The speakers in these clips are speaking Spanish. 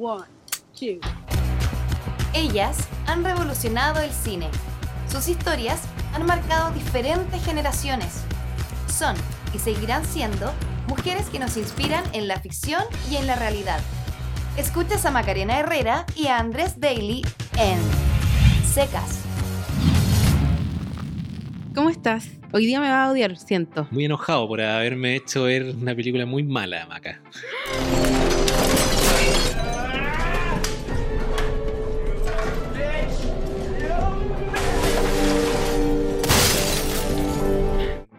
One, two. Ellas han revolucionado el cine. Sus historias han marcado diferentes generaciones. Son y seguirán siendo mujeres que nos inspiran en la ficción y en la realidad. Escuchas a Macarena Herrera y a Andrés Daly en Secas. ¿Cómo estás? Hoy día me va a odiar, siento. Muy enojado por haberme hecho ver una película muy mala, Maca.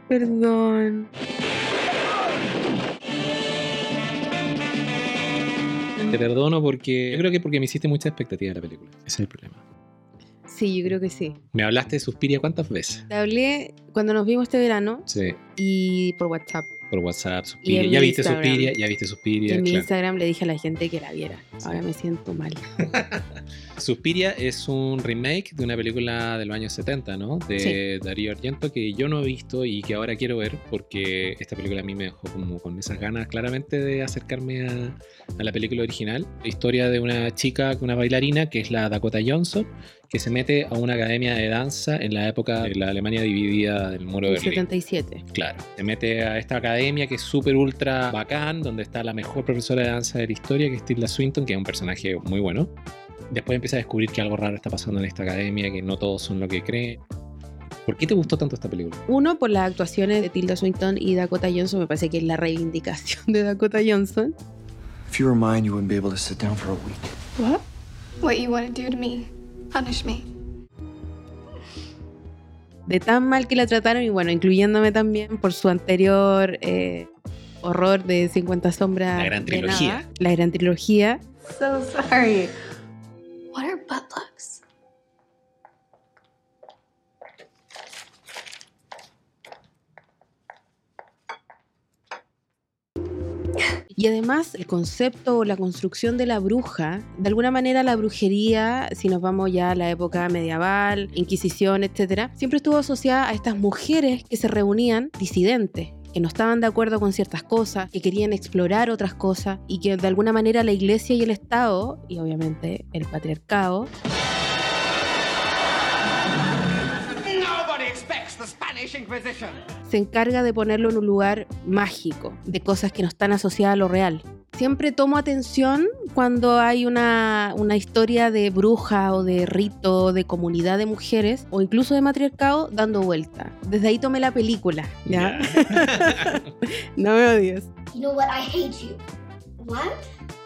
Perdón. Te perdono porque. Yo creo que porque me hiciste mucha expectativa de la película. Ese es el problema. Sí, yo creo que sí. Me hablaste de Suspiria cuántas veces. Te hablé cuando nos vimos este verano Sí, y por WhatsApp. Por WhatsApp, Suspiria. Ya viste Instagram. Suspiria, ya viste Suspiria. en mi. Instagram le dije a la gente que la viera. Ahora me siento mal. Suspiria es un remake de una película de los años 70, ¿no? De Darío Argento que yo no he visto y que ahora quiero ver porque esta película a mí me dejó como con esas ganas claramente de acercarme a, a la película original. La historia de una chica, una bailarina que es la Dakota Johnson, que se mete a una academia de danza en la época de la Alemania dividida del muro de El Berlín. 77. Claro, se mete a esta academia que es súper ultra bacán, donde está la mejor profesora de danza de la historia, que es Tilda Swinton, que es un personaje muy bueno. Después empieza a descubrir que algo raro está pasando en esta academia, que no todos son lo que creen. ¿Por qué te gustó tanto esta película? Uno, por las actuaciones de Tilda Swinton y Dakota Johnson, me parece que es la reivindicación de Dakota Johnson. If you were mine, you wouldn't be able to sit down for a week. What? What you want to do to me? Punish me. De tan mal que la trataron, y bueno, incluyéndome también por su anterior eh, horror de 50 sombras. La gran trilogía. nada, la gran trilogía. So sorry. What are butt Y además el concepto o la construcción de la bruja, de alguna manera la brujería, si nos vamos ya a la época medieval, Inquisición, etcétera, siempre estuvo asociada a estas mujeres que se reunían disidentes que no estaban de acuerdo con ciertas cosas, que querían explorar otras cosas y que de alguna manera la iglesia y el Estado, y obviamente el patriarcado, se encarga de ponerlo en un lugar mágico, de cosas que no están asociadas a lo real. Siempre tomo atención cuando hay una, una historia de bruja o de rito, de comunidad de mujeres o incluso de matriarcado dando vuelta. Desde ahí tomé la película, ¿ya? no me odies. You know what? I hate you. What?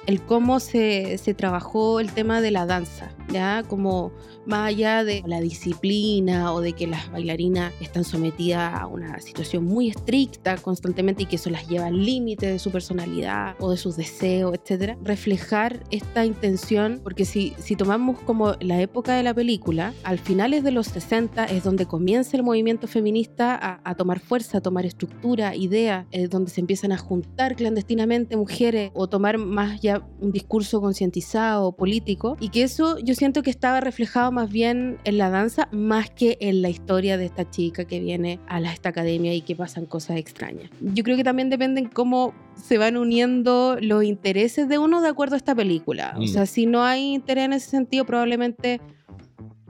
El cómo se, se trabajó el tema de la danza, ¿ya? Como más allá de la disciplina o de que las bailarinas están sometidas a una situación muy estricta constantemente y que eso las lleva al límite de su personalidad o de sus deseos, etcétera, reflejar esta intención, porque si, si tomamos como la época de la película, al finales de los 60 es donde comienza el movimiento feminista a, a tomar fuerza, a tomar estructura, idea, es donde se empiezan a juntar clandestinamente mujeres o tomar más ya un discurso concientizado, político, y que eso yo siento que estaba reflejado más bien en la danza más que en la historia de esta chica que viene a la- esta academia y que pasan cosas extrañas. Yo creo que también depende en cómo se van uniendo los intereses de uno de acuerdo a esta película. O Mm. sea, si no hay interés en ese sentido, probablemente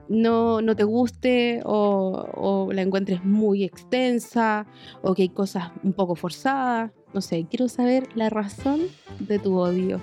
no, no te guste o, o la encuentres muy extensa o que hay cosas un poco forzadas. No sé, quiero saber la razón de tu odio.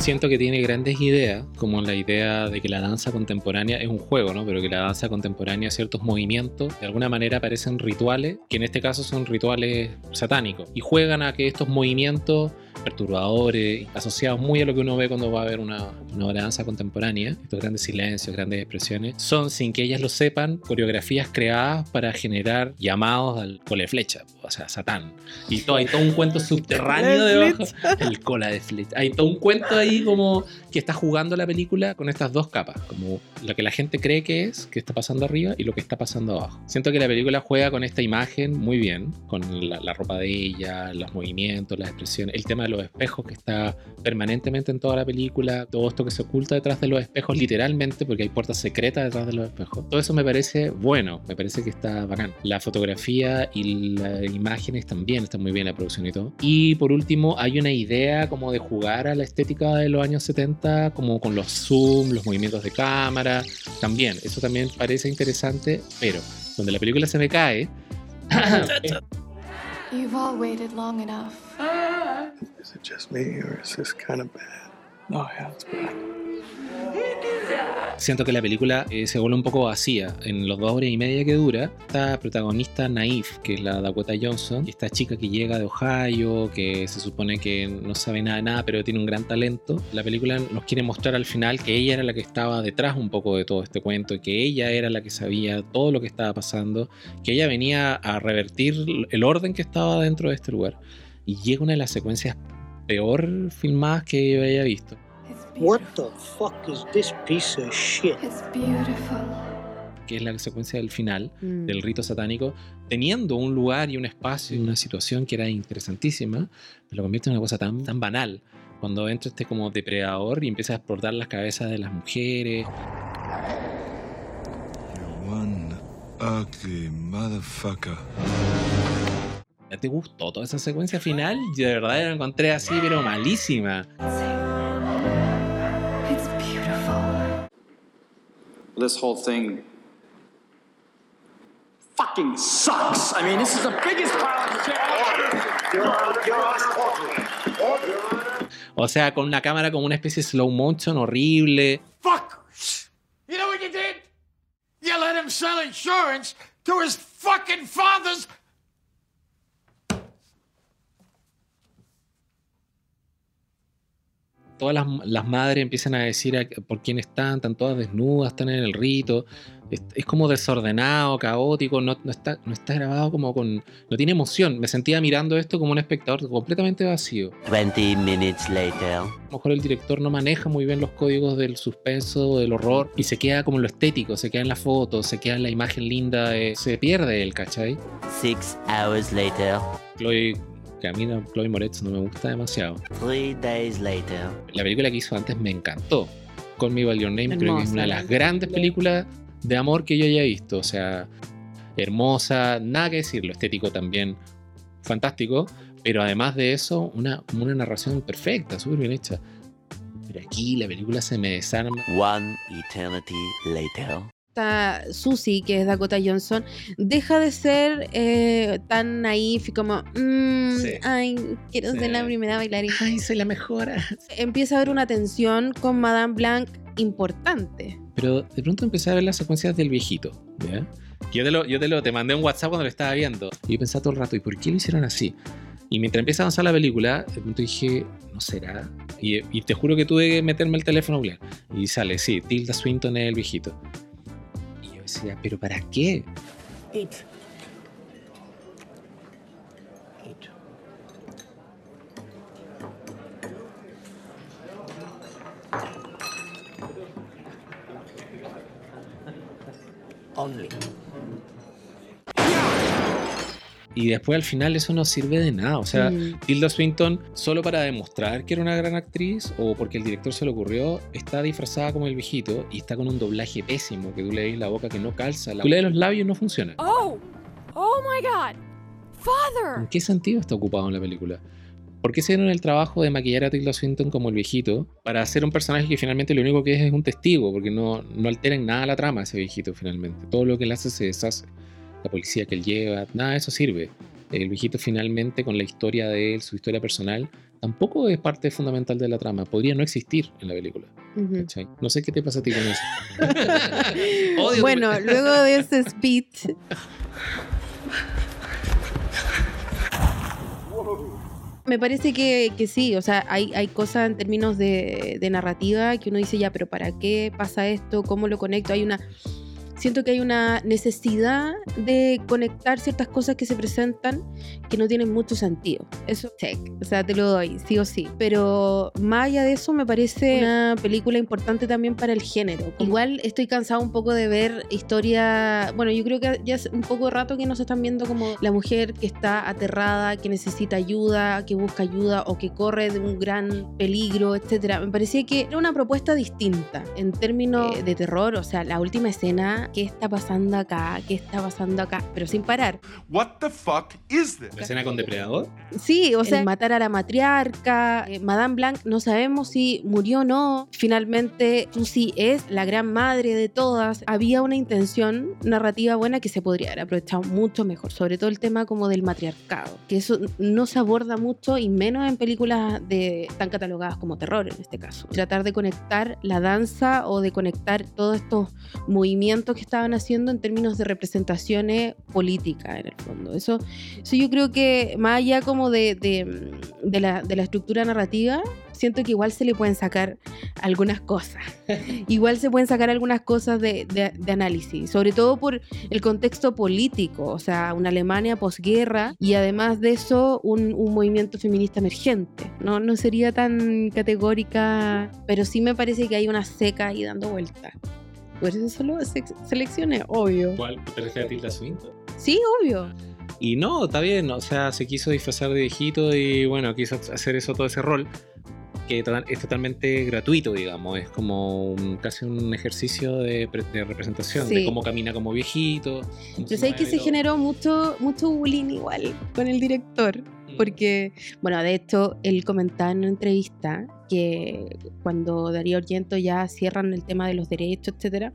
Siento que tiene grandes ideas, como la idea de que la danza contemporánea es un juego, ¿no? Pero que la danza contemporánea, ciertos movimientos, de alguna manera parecen rituales, que en este caso son rituales satánicos. Y juegan a que estos movimientos perturbadores, asociados muy a lo que uno ve cuando va a ver una, una obra de danza contemporánea, estos grandes silencios, grandes expresiones, son, sin que ellas lo sepan, coreografías creadas para generar llamados al cole flecha, o sea, Satán. Y todo, hay todo un cuento subterráneo debajo. El cola de flecha. Hay todo un cuento ahí como que está jugando la película con estas dos capas, como lo que la gente cree que es, que está pasando arriba, y lo que está pasando abajo. Siento que la película juega con esta imagen muy bien, con la, la ropa de ella, los movimientos, las expresiones, el tema de los espejos que está permanentemente en toda la película, todo esto que se oculta detrás de los espejos literalmente, porque hay puertas secretas detrás de los espejos. Todo eso me parece bueno, me parece que está bacán. La fotografía y las imágenes también están muy bien la producción y todo. Y por último, hay una idea como de jugar a la estética de los años 70, como con los zoom, los movimientos de cámara, también, eso también parece interesante, pero donde la película se me cae... You've all waited long enough. Is it just me, or is this kind of bad? Oh, yeah, it's bad. Siento que la película eh, se vuelve un poco vacía. En los dos horas y media que dura, esta protagonista Naif, que es la Dakota Johnson, esta chica que llega de Ohio, que se supone que no sabe nada nada, pero tiene un gran talento. La película nos quiere mostrar al final que ella era la que estaba detrás un poco de todo este cuento, que ella era la que sabía todo lo que estaba pasando, que ella venía a revertir el orden que estaba dentro de este lugar. Y llega una de las secuencias peor filmadas que yo haya visto. What the fuck is this piece of shit? It's beautiful. que es la secuencia del final Mm. del rito satánico, teniendo un lugar y un espacio y una situación que era interesantísima, pero lo convierte en una cosa tan, tan banal. Cuando entra este como depredador y empieza a explotar las cabezas de las mujeres, You're one ugly motherfucker. ¿ya te gustó toda esa secuencia final? Yo de verdad la encontré así, pero malísima. This whole thing fucking sucks. I mean, this is the biggest pile of shit. O sea, con una cámara como una especie de slow motion horrible. Fuckers! You know what you did? You let him sell insurance to his fucking father's. Todas las, las madres empiezan a decir a- por quién están, están todas desnudas, están en el rito. Es, es como desordenado, caótico, no, no está, no está grabado como con... No tiene emoción. Me sentía mirando esto como un espectador completamente vacío. 20 minutes later. A lo mejor el director no maneja muy bien los códigos del suspenso, del horror, y se queda como en lo estético, se queda en la foto, se queda en la imagen linda, eh, se pierde el, ¿cachai? Six hours later. Chloe, que a mí no, Chloe Moretz no me gusta demasiado. Three days later. La película que hizo antes me encantó. Call Me By Your Name creo que es una de la las grandes películas de amor que yo haya visto. O sea, hermosa, nada que decir, lo estético también fantástico, pero además de eso, una, una narración perfecta, súper bien hecha. Pero aquí la película se me desarma. One eternity later. Esta Susie, que es Dakota Johnson, deja de ser eh, tan naif y como, mm, Sí. ay, quiero ser Sí. la primera bailarina. Ay, soy la mejor. Empieza a haber una tensión con Madame Blanc importante. Pero de pronto empecé a ver las secuencias del viejito, ¿ya? Yo te lo, yo te lo te mandé un WhatsApp cuando lo estaba viendo. Y yo pensaba todo el rato, ¿y por qué lo hicieron así? Y mientras empieza a avanzar la película, de pronto dije, ¿no será? Y, y te juro que tuve que meterme el teléfono a. Y sale, sí, Tilda Swinton es el viejito. Decía, ¿pero para qué? Eat. Eat. Only. Y después al final eso no sirve de nada. O sea, Mm. Tilda Swinton, solo para demostrar que era una gran actriz o porque el director se le ocurrió, está disfrazada como el viejito y está con un doblaje pésimo, que tú le la boca que no calza. La le ves los labios no funciona. Oh! Oh my god! Father! ¿En qué sentido está ocupado en la película? ¿Por qué se dieron el trabajo de maquillar a Tilda Swinton como el viejito para hacer un personaje que finalmente lo único que es es un testigo? Porque no, no altera en nada la trama ese viejito finalmente. Todo lo que él hace se deshace. La policía que él lleva, nada de eso sirve. El viejito finalmente con la historia de él, su historia personal, tampoco es parte fundamental de la trama. Podría no existir en la película. Ujú. ¿cachai? No sé qué te pasa a ti con eso. Odio tu- bueno, luego de ese speech. Me parece que, que sí, o sea, hay, hay cosas en términos de, de narrativa que uno dice ya, pero ¿para qué pasa esto? ¿Cómo lo conecto? Hay una siento que hay una necesidad de conectar ciertas cosas que se presentan que no tienen mucho sentido. Eso, check. O sea, te lo doy, sí o sí. Pero más allá de eso, me parece una película importante también para el género. Igual estoy cansado un poco de ver historia. Bueno, yo creo que ya es un poco de rato que nos están viendo como la mujer que está aterrada, que necesita ayuda, que busca ayuda o que corre de un gran peligro, etcétera. Me parecía que era una propuesta distinta en términos de terror. O sea, la última escena, ¿qué está pasando acá? ¿Qué está pasando acá? Pero sin parar. What the fuck is this? ¿La escena con Depredador? Sí, o sea, matar a la matriarca, eh, Madame Blanc, no sabemos si murió o no. Finalmente, Susie es la gran madre de todas. Había una intención narrativa buena que se podría haber aprovechado mucho mejor, sobre todo el tema como del matriarcado, que eso no se aborda mucho y menos en películas de tan catalogadas como terror en este caso. Tratar de conectar la danza o de conectar todos estos movimientos que estaban haciendo en términos de representaciones políticas en el fondo. Eso, eso yo creo que más allá como de, de, de la, de la estructura narrativa, siento que igual se le pueden sacar algunas cosas. igual se pueden sacar algunas cosas de, de, de, análisis, sobre todo por el contexto político, o sea, una Alemania posguerra y además de eso un, un, movimiento feminista emergente. No, no sería tan categórica, pero sí me parece que hay una seca ahí dando vueltas. Por eso solo selecciones, obvio. ¿Cuál? ¿Te a Tilda Swinton? Sí, obvio. Y no, está bien, o sea, se quiso disfrazar de viejito y bueno, quiso hacer eso, todo ese rol que es totalmente gratuito, digamos. Es como un, casi un ejercicio de, de representación, sí. de cómo camina como viejito. Yo sé que se generó mucho, mucho bullying igual con el director. Mm. Porque, bueno, de hecho, él comentaba en una entrevista que cuando Darío Argento ya cierran el tema de los derechos, etcétera,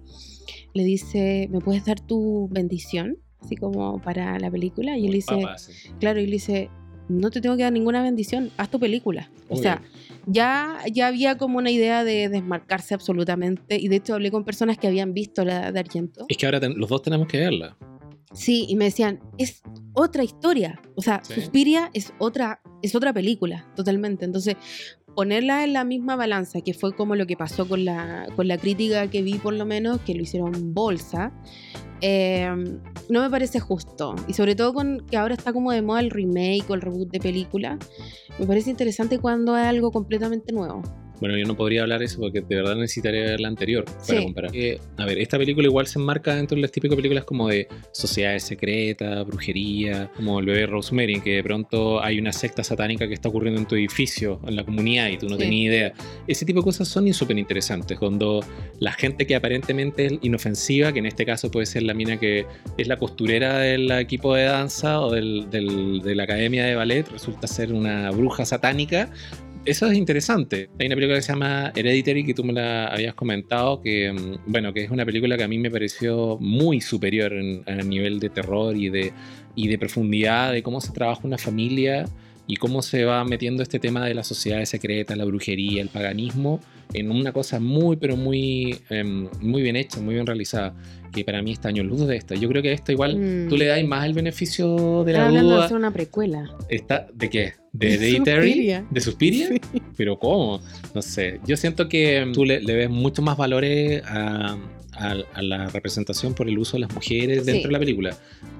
le dice: ¿Me puedes dar tu bendición? Así como para la película. Y él dice: sí. Claro, y él dice: No te tengo que dar ninguna bendición, haz tu película. O sea, ya, ya había como una idea de desmarcarse absolutamente. Y de hecho, hablé con personas que habían visto la de Argento. Es que ahora los dos tenemos que verla. Sí, y me decían, es otra historia. O sea, Sí. Suspiria es otra, es otra película, totalmente. Entonces, ponerla en la misma balanza, que fue como lo que pasó con la, con la crítica que vi por lo menos, que lo hicieron bolsa, eh, no me parece justo. Y sobre todo con que ahora está como de moda el remake o el reboot de película, me parece interesante cuando es algo completamente nuevo. Bueno, yo no podría hablar eso porque de verdad necesitaría ver la anterior para Sí. comparar. Eh, a ver, esta película igual se enmarca dentro de las típicas películas como de sociedades secretas, brujería, como el bebé Rosemary, que de pronto hay una secta satánica que está ocurriendo en tu edificio, en la comunidad, y tú no Sí. tenías idea. Ese tipo de cosas son súper interesantes, cuando la gente que aparentemente es inofensiva, que en este caso puede ser la mina que es la costurera del equipo de danza o del- del- de la academia de ballet, resulta ser una bruja satánica, eso es interesante. Hay una película que se llama Hereditary que tú me la habías comentado, que mm, bueno, que es una película que a mí me pareció muy superior en- a nivel de terror y de, y de profundidad de cómo se trabaja una familia y cómo se va metiendo este tema de las sociedades secretas, la brujería, el paganismo, en una cosa muy, pero muy, em, muy bien hecha, muy bien realizada, que para mí está años luz de esta. Yo creo que esta igual Mm. tú le das más el beneficio de la hablando de duda. hacer una precuela. Está, ¿De qué? ¿De De? Suspiria. ¿De Suspiria? Pero ¿cómo? No sé. Yo siento que tú le, le ves mucho más valores a, a- a la representación por el uso de las mujeres dentro Sí. de la película.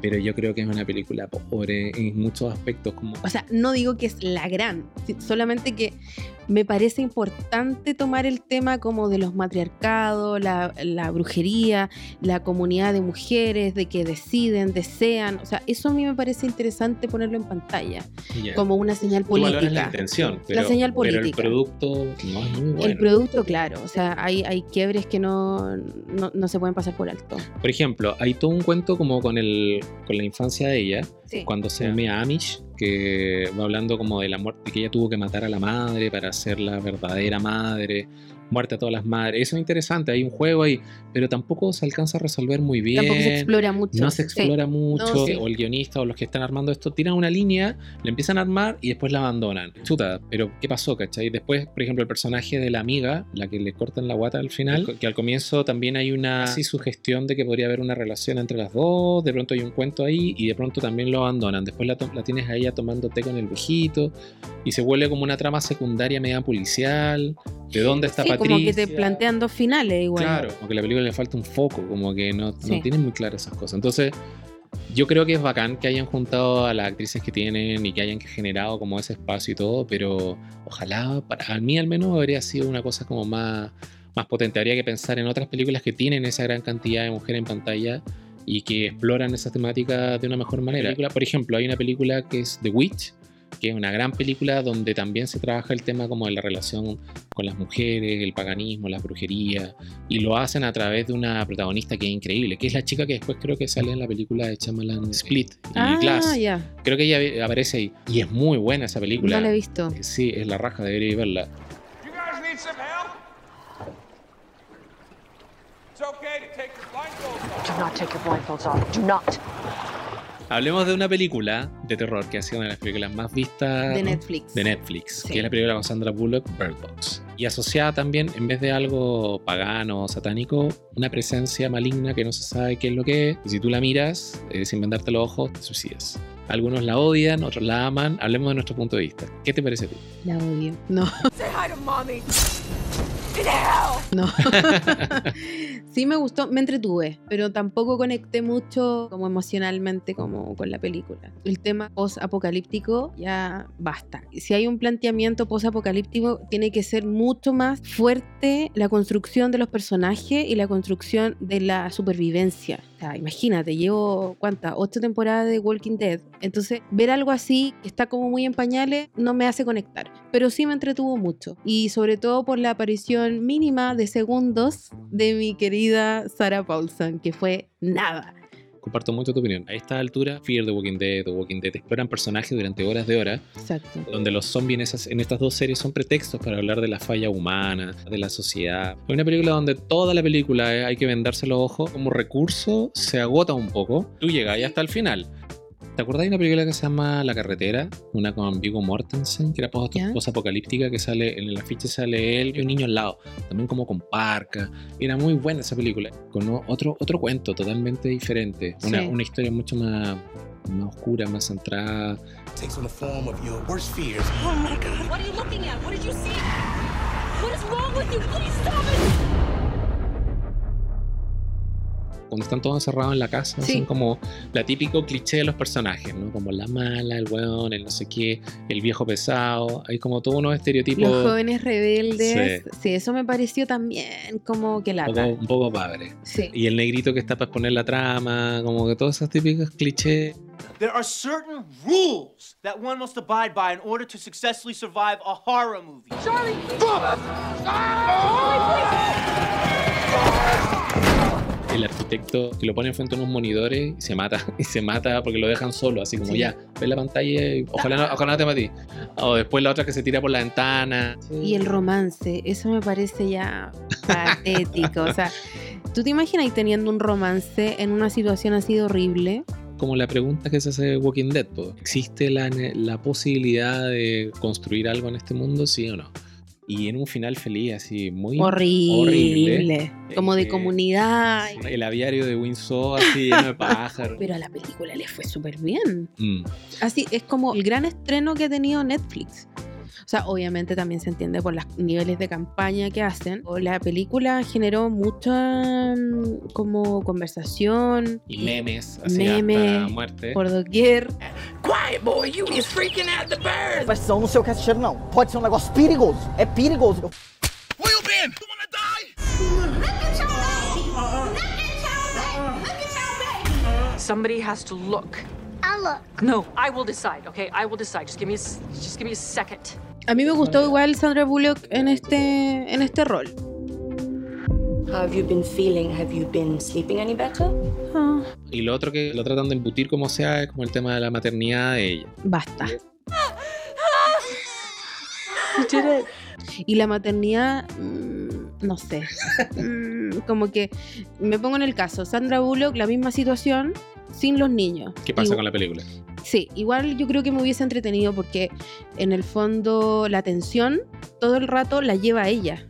Pero yo creo que es una película pobre en muchos aspectos. Como... O sea, no digo que es la gran, solamente que me parece importante tomar el tema como de los matriarcados, la, la brujería, la comunidad de mujeres, de que deciden, desean. O sea, eso a mí me parece interesante ponerlo en pantalla, como una señal Tú valoras la política. intención, pero, señal pero el política. producto no es muy bueno. El producto, claro, o sea, hay, hay quiebres que no, no, no se pueden pasar por alto. Por ejemplo, hay todo un cuento como con, el, con la infancia de ella, Sí. cuando se ve a Amish, que va hablando como de la muerte, que ella tuvo que matar a la madre para ser la verdadera madre, muerte a todas las madres. Eso es interesante, hay un juego ahí, pero tampoco se alcanza a resolver muy bien. Tampoco se explora mucho. No se Sí. explora mucho, No, sí. o el guionista o los que están armando esto tiran una línea, la empiezan a armar y después la abandonan. Chuta, pero ¿qué pasó, cachai? Después, por ejemplo, el personaje de la amiga, la que le cortan la guata al final, que al comienzo también hay una así sugestión de que podría haber una relación entre las dos, de pronto hay un cuento ahí y de pronto también lo abandonan. Después la, to- la tienes a ella tomando té con el viejito y se vuelve como una trama secundaria media policial. ¿De dónde está Sí, Patricia? como que te plantean dos finales igual. Claro, como que a la película le falta un foco, como que no, no Sí. tienen muy claras esas cosas. Entonces, yo creo que es bacán que hayan juntado a las actrices que tienen y que hayan generado como ese espacio y todo, pero ojalá, para mí al menos, habría sido una cosa como más, más potente. Habría que pensar en otras películas que tienen esa gran cantidad de mujeres en pantalla y que exploran esas temáticas de una mejor manera. Película- Por ejemplo, hay una película que es The Witch, que es una gran película donde también se trabaja el tema como de la relación con las mujeres, el paganismo, las brujerías, y lo hacen a través de una protagonista que es increíble, que es la chica que después creo que sale en la película de Chamalan Split y Ah, Glass. ya. Creo que ella aparece ahí. Y es muy buena esa película. No la he visto. Sí, es la raja, debería verla. You guys need some help? It's okay to take your blindfolds off. Do not take your blindfolds off. Do not. Hablemos de una película de terror que ha sido una de las películas más vistas De ¿no? Netflix. de Netflix, Sí. que es la película con Sandra Bullock, Bird Box. Y asociada también, en vez de algo pagano o satánico, una presencia maligna que no se sabe qué es lo que es. Y si tú la miras, eh, sin vendarte los ojos, te suicidas. Algunos la odian, otros la aman. Hablemos de nuestro punto de vista. ¿Qué te parece a ti? La odio. No, Say hi to mommy. In hell. no. sí me gustó, me entretuve, pero tampoco conecté mucho como emocionalmente como con la película. El tema post-apocalíptico ya basta. Si hay un planteamiento post-apocalíptico, tiene que ser mucho más fuerte la construcción de los personajes y la construcción de la supervivencia. O sea, imagínate, llevo, ¿cuántas? Ocho temporadas de Walking Dead. Entonces, ver algo así, que está como muy en pañales, no me hace conectar. Pero sí me entretuvo mucho. Y sobre todo por la aparición mínima de segundos de mi querida Sarah Paulson, que fue nada. Comparto mucho tu opinión. A esta altura, Fear the Walking Dead o Walking Dead exploran personajes durante horas de horas Exacto. donde los zombies en, esas, en estas dos series son pretextos para hablar de la falla humana, de la sociedad. Es una película donde toda la película eh, hay que vendarse los ojos. Como recurso se agota un poco. Tú llegas ahí hasta el final. ¿Te acordás de una película que se llama La Carretera? Una con Viggo Mortensen, que era post-apocalíptica, que sale en el afiche sale él y un niño al lado, también como con parca. Era muy buena esa película, con otro, otro cuento totalmente diferente. Una, Sí. una historia mucho más, más oscura, más centrada. takes on the form of your worst fears. Oh my god. What are you looking at? What did you see? What is wrong with you? Please stop it. Cuando están todos encerrados en la casa, Sí. son como la típico cliché de los personajes, ¿no? Como la mala, el weón, el no sé qué, el viejo pesado. Hay como todos unos estereotipos Los jóvenes rebeldes. Sí. Sí. eso me pareció también como que poco, un poco padre. Sí. Y el negrito que está para exponer la trama, como que todos esos típicos clichés. There are certain rules that one must abide by in order to successfully survive a horror movie. Charlie. El arquitecto que lo pone frente a unos monitores y se mata, y se mata porque lo dejan solo, así como Sí. ya, ve la pantalla y ojalá no, ojalá no te matí. O después la otra que se tira por la ventana. Y el romance, eso me parece ya patético. O sea, ¿tú te imaginas teniendo un romance en una situación así de horrible? como la pregunta que se hace Walking Dead. ¿Existe la, la posibilidad de construir algo en este mundo, sí o no? Y en un final feliz, así, muy Horrible. horrible. Como de Eh, comunidad. El aviario de Windsor, así lleno de pájaros. Pero a la película le fue súper bien. Mm. Así, es como el gran estreno que ha tenido Netflix. O sea, obviamente también se entiende por los niveles de campaña que hacen. O La película generó mucha mm, como conversación. Y memes, así Memes hasta muerte. por doquier. Quiet, boy, you is freaking out the birds. Mas não, não sei o que é cheiro, não. Pode ser um negócio perigoso. É perigoso. Where you wanna die? Somebody has to look. I'll look. No, I will decide. Okay, I will decide. Just give me, a, just give me a second. A mí me gustó igual Sandra Bullock en este, en este rol. How have you been feeling? Have you been sleeping any better? Y lo otro que lo tratan de embutir como sea es como el tema de la maternidad de ella. basta. You did it. Y la maternidad, mm, no sé. Mm, como que me pongo en el caso, Sandra Bullock, la misma situación, sin los niños. ¿Qué pasa con la película? Sí, igual yo creo que me hubiese entretenido porque en el fondo la tensión todo el rato la lleva ella.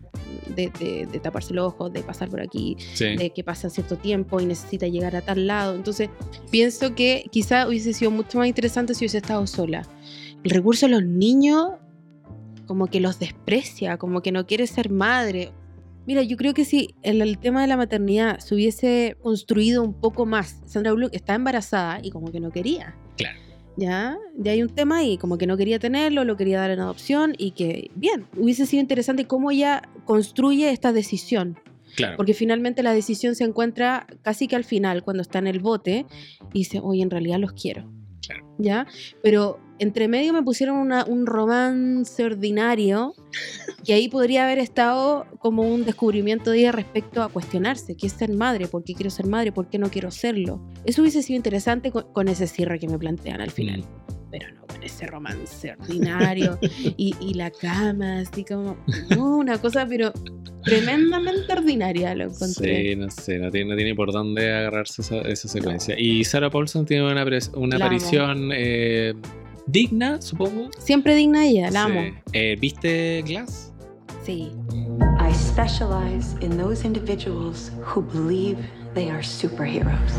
de, de- de taparse los ojos, de pasar por aquí, Sí. de que pasa cierto tiempo y necesita llegar a tal lado. Entonces, pienso que quizá hubiese sido mucho más interesante si hubiese estado sola. El recurso de los niños, como que los desprecia, como que no quiere ser madre. Mira, yo creo que si el, el tema de la maternidad se hubiese construido un poco más, Sandra Bullock está embarazada y como que no quería. Claro. Ya, ya hay un tema y como que no quería tenerlo, lo quería dar en adopción y que, bien, hubiese sido interesante cómo ella construye esta decisión. Claro. Porque finalmente la decisión se encuentra casi que al final, cuando está en el bote, y dice, oye, en realidad los quiero. ¿Ya? Pero entre medio me pusieron una- un romance ordinario, que ahí podría haber estado como un descubrimiento de ella respecto a cuestionarse, ¿qué es ser madre? ¿Por qué quiero ser madre? ¿Por qué no quiero serlo? Eso hubiese sido interesante con, con ese cierre que me plantean al final. Pero no con ese romance ordinario y, y la cama, así como una cosa, pero tremendamente ordinaria lo encontré. Sí, no sé, no tiene, no tiene por dónde agarrarse esa, esa secuencia. Y Sarah Paulson tiene una, una aparición eh, digna, supongo. Siempre digna ella, la Sí. amo. Eh, ¿Viste Glass? Sí. I specialize in those individuals who believe they are superheroes.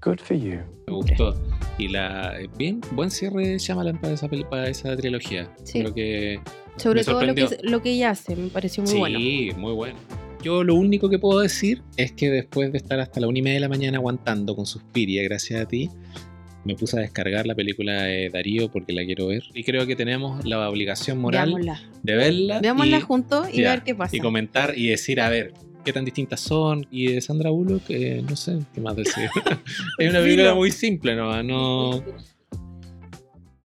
Good for you. Me gustó. Y la bien, buen cierre de Shyamalan para esa, para esa trilogía. Sí. Creo que Sobre todo lo que, lo que ella hace, me pareció muy sí, bueno. muy bueno. Yo lo único que puedo decir es que después de estar hasta la una y media de la mañana aguantando con Suspiria, gracias a ti, me puse a descargar la película de Darío porque la quiero ver. Y creo que tenemos la obligación moral Veámosla. de verla. Veámosla y- juntos y ya, ver qué pasa. Y comentar y decir, a ver, qué tan distintas son. Y de Sandra Bullock, eh, no sé qué más decir. es una película muy simple, ¿no? no